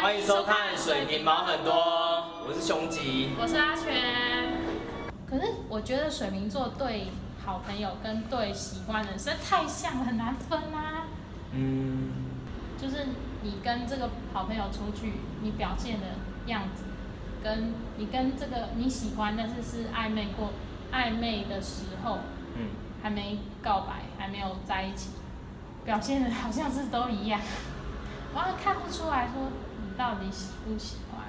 欢迎收看《水瓶毛很多》，我是熊吉。我是阿全。可是我觉得水瓶座对好朋友跟对喜欢的人实在太像了，很难分啊。嗯，就是你跟这个好朋友出去，你表现的样子，跟你跟这个你喜欢但是是暧昧过暧昧的时候，嗯，还没告白，还没有在一起，表现的好像是都一样，我好像看不出来说你到底喜不喜欢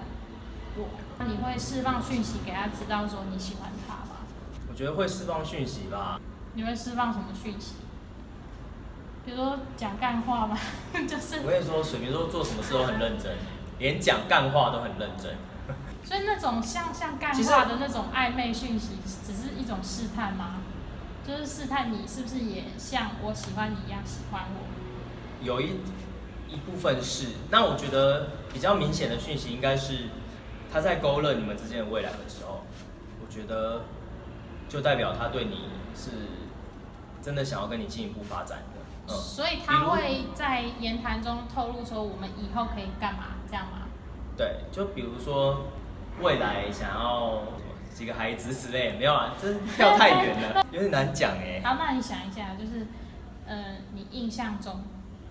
我。你会释放讯息给他知道说你喜欢他吗？我觉得会释放讯息吧。你会释放什么讯息？比如说讲干话吗？就是我跟你说，水瓶座做什么事都很认真，连讲干话都很认真。所以那种像像干话的那种暧昧讯息，只是一种试探吗？就是试探你是不是也像我喜欢你一样喜欢我？有一一部分是，那我觉得比较明显的讯息应该是他在勾勒你们之间的未来的时候，我觉得就代表他对你是真的想要跟你进一步发展的。嗯，所以他会在言谈中透露说我们以后可以干嘛，这样吗？对，就比如说未来想要几个孩子之类的，没有啊，这跳太远了，有点难讲哎。好，那你想一下，就是，呃，你印象中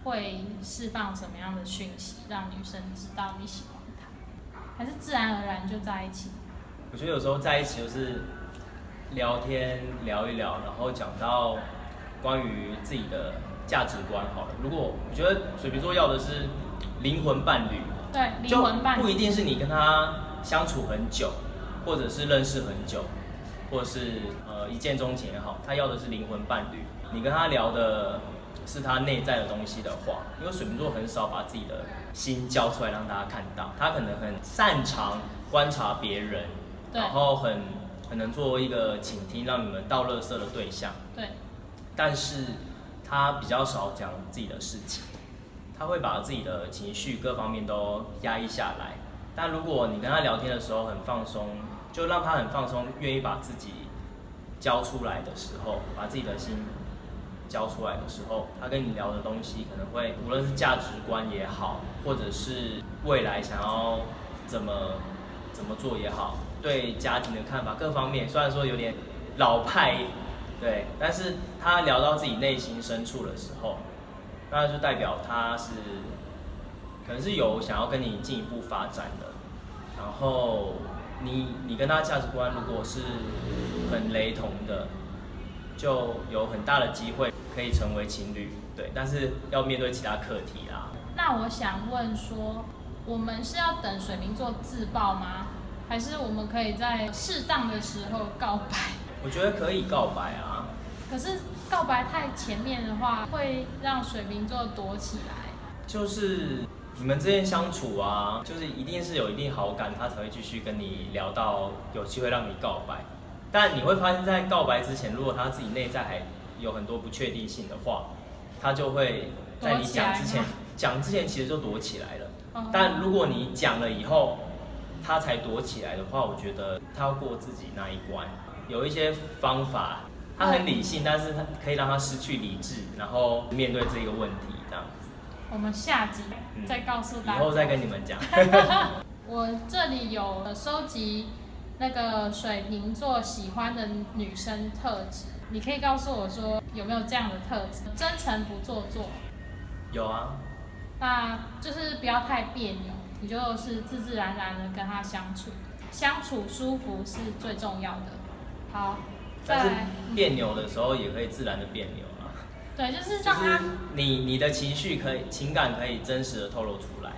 会释放什么样的讯息，让女生知道你喜欢她，还是自然而然就在一起？我觉得有时候在一起就是聊天聊一聊，然后讲到关于自己的价值观好了。如果我觉得水瓶座要的是灵魂伴侣，对，灵魂伴侣不一定是你跟他相处很久，或者是认识很久，或者是呃一见钟情也好，他要的是灵魂伴侣。你跟他聊的是他内在的东西的话，因为水瓶座很少把自己的心交出来让大家看到，他可能很擅长观察别人，然后很很能做一个倾听，让你们倒垃圾的对象。对，但是他比较少讲自己的事情，他会把自己的情绪各方面都压抑下来。但如果你跟他聊天的时候很放松，就让他很放松，愿意把自己交出来的时候，把自己的心交出来的时候，他跟你聊的东西可能会无论是价值观也好，或者是未来想要怎么怎么做也好，对家庭的看法各方面，虽然说有点老派，对，但是他聊到自己内心深处的时候，那就代表他是可能是有想要跟你进一步发展的，然后你你跟他价值观如果是很雷同的，就有很大的机会可以成为情侣，对，但是要面对其他课题啦。那我想问说，我们是要等水瓶座自爆吗？还是我们可以在适当的时候告白？我觉得可以告白啊，可是告白太前面的话，会让水瓶座躲起来。就是你们之间相处啊，就是一定是有一定好感，他才会继续跟你聊到有机会让你告白。但你会发现在告白之前，如果他自己内在还有很多不确定性的话，他就会在你讲之前讲之前其实就躲起来了。哦但如果你讲了以后，他才躲起来的话，我觉得他要过自己那一关，有一些方法，他很理性，但是他可以让他失去理智，然后面对这个问题，这样子。我们下集嗯再告诉以大家。后再跟你们讲。我这里有收集那个水瓶座喜欢的女生特质，你可以告诉我说有没有这样的特质？真诚不做作，有啊，那就是不要太别扭，你就是自自然然的跟他相处，相处舒服是最重要的。好，再但是来，别扭的时候也可以自然的别扭啊。对，就是就是让他你你的情绪可以情感可以真实的透露出来。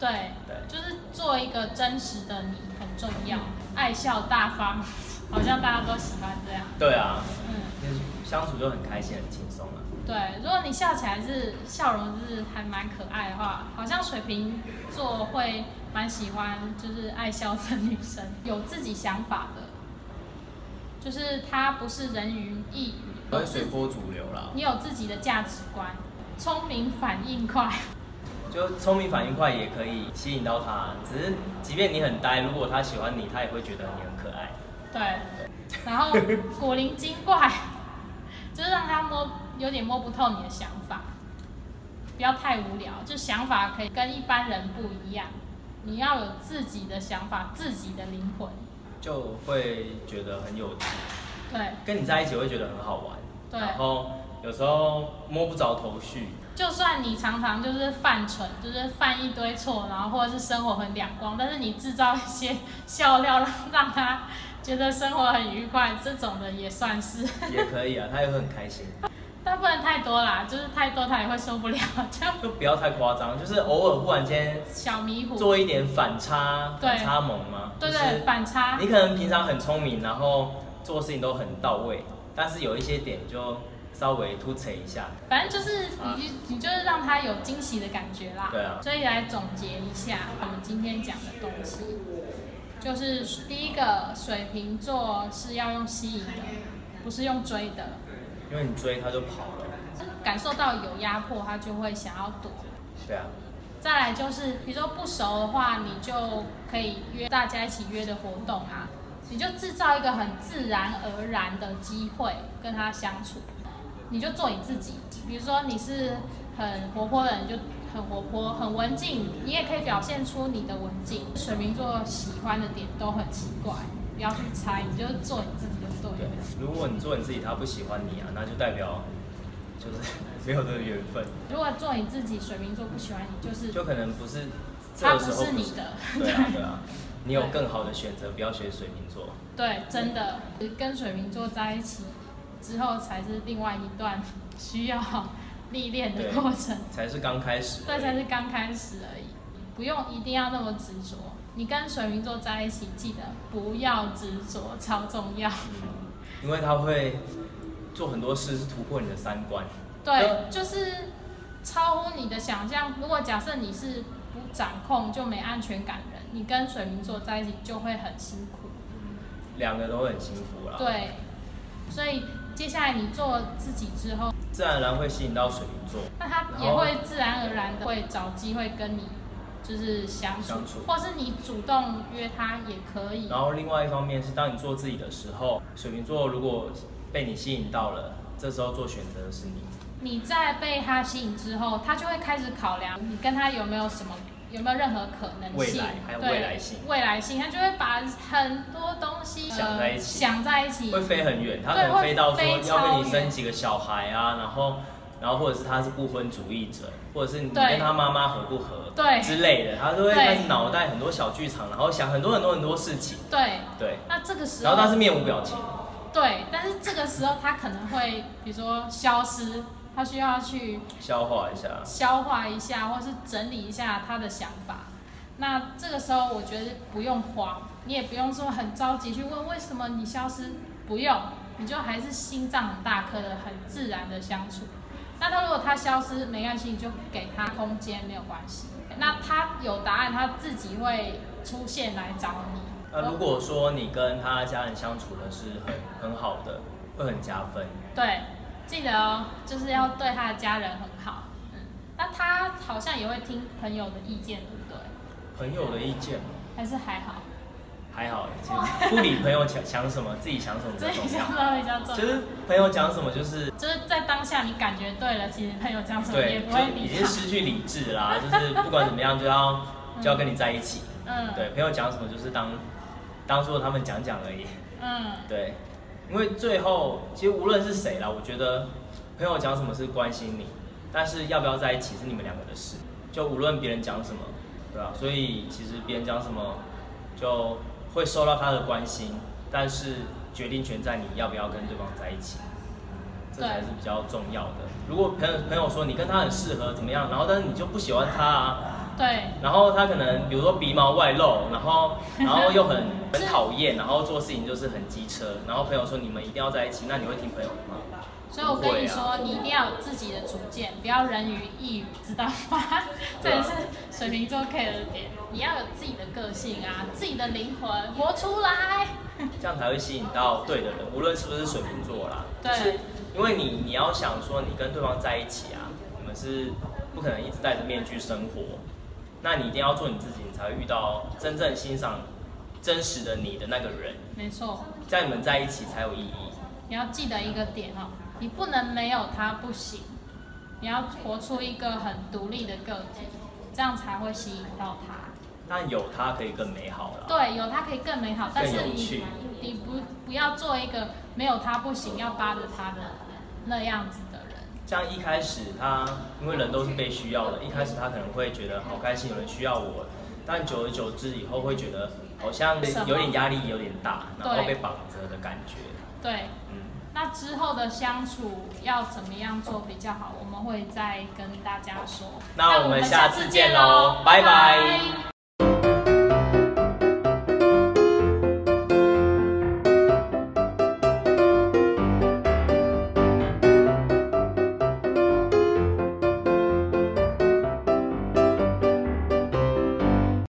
对，对，就是做一个真实的你很重要，爱笑大方，好像大家都喜欢这样。对啊，相处就很开心很轻松了。对，如果你笑起来是笑容就是还蛮可爱的话，好像水瓶座会蛮喜欢就是爱笑的女生，有自己想法的，就是她不是人云亦云，不会随波逐流啦，你有自己的价值观，聪明反应快，就聪明反应快也可以吸引到他。只是即便你很呆，如果他喜欢你，他也会觉得你很可爱。对，然后古灵精怪，就是让他摸有点摸不透你的想法，不要太无聊，就想法可以跟一般人不一样。你要有自己的想法，自己的灵魂。就会觉得很有趣，对。跟你在一起会觉得很好玩，对，然后有时候摸不着头绪，就算你常常就是犯蠢，就是犯一堆错，然后或者是生活很两光，但是你制造一些笑料让让他觉得生活很愉快，这种的也算是。也可以啊，他也会很开心，但不能太多啦，就是太多他也会受不了，这样就不要太夸张，就是偶尔忽然间小迷糊。做一点反差，反差萌嘛，对对，就是反差。你可能平常很聪明，然后做事情都很到位，但是有一些点就稍微突扯一下，反正就是你，你就是让他有惊喜的感觉啦。对啊所以来总结一下我们今天讲的东西，就是第一个，水瓶座是要用吸引的，不是用追的。因为你追他就跑了，感受到有压迫，他就会想要躲。对啊，再来就是，比如说不熟的话，你就可以约大家一起约的活动啊，你就制造一个很自然而然的机会跟他相处，你就做你自己。比如说你是很活泼的人，就很活泼、很文静，你也可以表现出你的文静。水瓶座喜欢的点都很奇怪，不要去猜，你就做你自己就对对了。，如果你做你自己，他不喜欢你啊，那就代表就是没有这个缘分，如果做你自己，水瓶座不喜欢你，就是就可能不是他不是你的。对啊对啊，你有更好的选择，不要学水瓶座。对，真的跟水瓶座在一起之后，才是另外一段需要历练的对过程。才是刚开始，对，才是刚开始而已，不用一定要那么执着。你跟水瓶座在一起，记得不要执着，超重要。嗯，因为他会做很多事是突破你的三观，对，就是超乎你的想象。如果假设你是不掌控就没安全感的人，你跟水瓶座在一起就会很辛苦。嗯，两个都很辛苦啦，，对，所以接下来你做自己之后，自然而然会吸引到水瓶座，那他也会自然而然的会找机会跟你就是相处，相处或是你主动约他也可以。然后另外一方面是，当你做自己的时候，水瓶座如果被你吸引到了，这时候做选择的是你。你在被他吸引之后，他就会开始考量你跟他有没有什么。有没有任何可能性？未来还有未来性。未来性，他就会把很多东西想在一起。呃、想在一起，会飞很远，他可能飞到说要跟你生远。几个小孩啊，然后，然后或者是他是不婚主义者，或者是你跟他妈妈合不合，对。之类的，他都会对开始脑袋很多小剧场，然后想很多很多很多事情，对。对，那这个时候，然后他是面无表情，对，但是这个时候他可能会，比如说消失，他需要去消化一下，消化一下，或是整理一下他的想法。那这个时候，我觉得不用慌，你也不用说很着急去问为什么你消失，不用，你就还是心脏很大颗的，很自然的相处。那他如果他消失没关系，你就给他空间，没有关系。那他有答案，他自己会出现来找你。那如果说你跟他家人相处的是很很好的，会很加分，对，记得哦，就是要对他的家人很好。嗯，那他好像也会听朋友的意见，对不对？朋友的意见还是还好，还好，不理朋友想想什么，自己想什么比这比较较重要，比较重要。就是朋友讲什么就是就是在当下你感觉对了，其实朋友讲什么也，不会理已。经失去理智啦，就是不管怎么样就要 就要跟你在一起。嗯，对，朋友讲什么就是当当做他们讲讲而已。嗯，对，因为最后其实无论是谁啦，我觉得朋友讲什么是关心你，但是要不要在一起是你们两个的事。就无论别人讲什么，对吧、所以其实别人讲什么就会受到他的关心，但是决定权在你要不要跟对方在一起。这才是比较重要的。如果朋友朋友说你跟他很适合怎么样，然后但是你就不喜欢他啊，对，然后他可能比如说鼻毛外露，然后 然后又很很讨厌，然后做事情就是很机车，然后朋友说你们一定要在一起，那你会听朋友的吗？所以我跟你说，你一定要有自己的主见，不要人云亦云，知道吗？这也是水瓶座 care 的点，你要有自己的个性啊，自己的灵魂活出来。这样才会吸引到对的人，无论是不是水瓶座啦。对就是因为你你要想说你跟对方在一起啊，你们是不可能一直戴着面具生活，那你一定要做你自己，你才会遇到真正欣赏真实的你的那个人，没错，这样你们在一起才有意义。你要记得一个点哦，你不能没有他不行，你要活出一个很独立的个体，这样才会吸引到他。但有他可以更美好了。对，有他可以更美好，但是你你不不要做一个没有他不行，要扒着他的那样子的人。像一开始他，因为人都是被需要的，一开始他可能会觉得好开心，有人需要我，但久而久之以后会觉得好像有点压力，有点大，然后被绑着的感觉。对，嗯，那之后的相处要怎么样做比较好，我们会再跟大家说。那我们下次见喽拜拜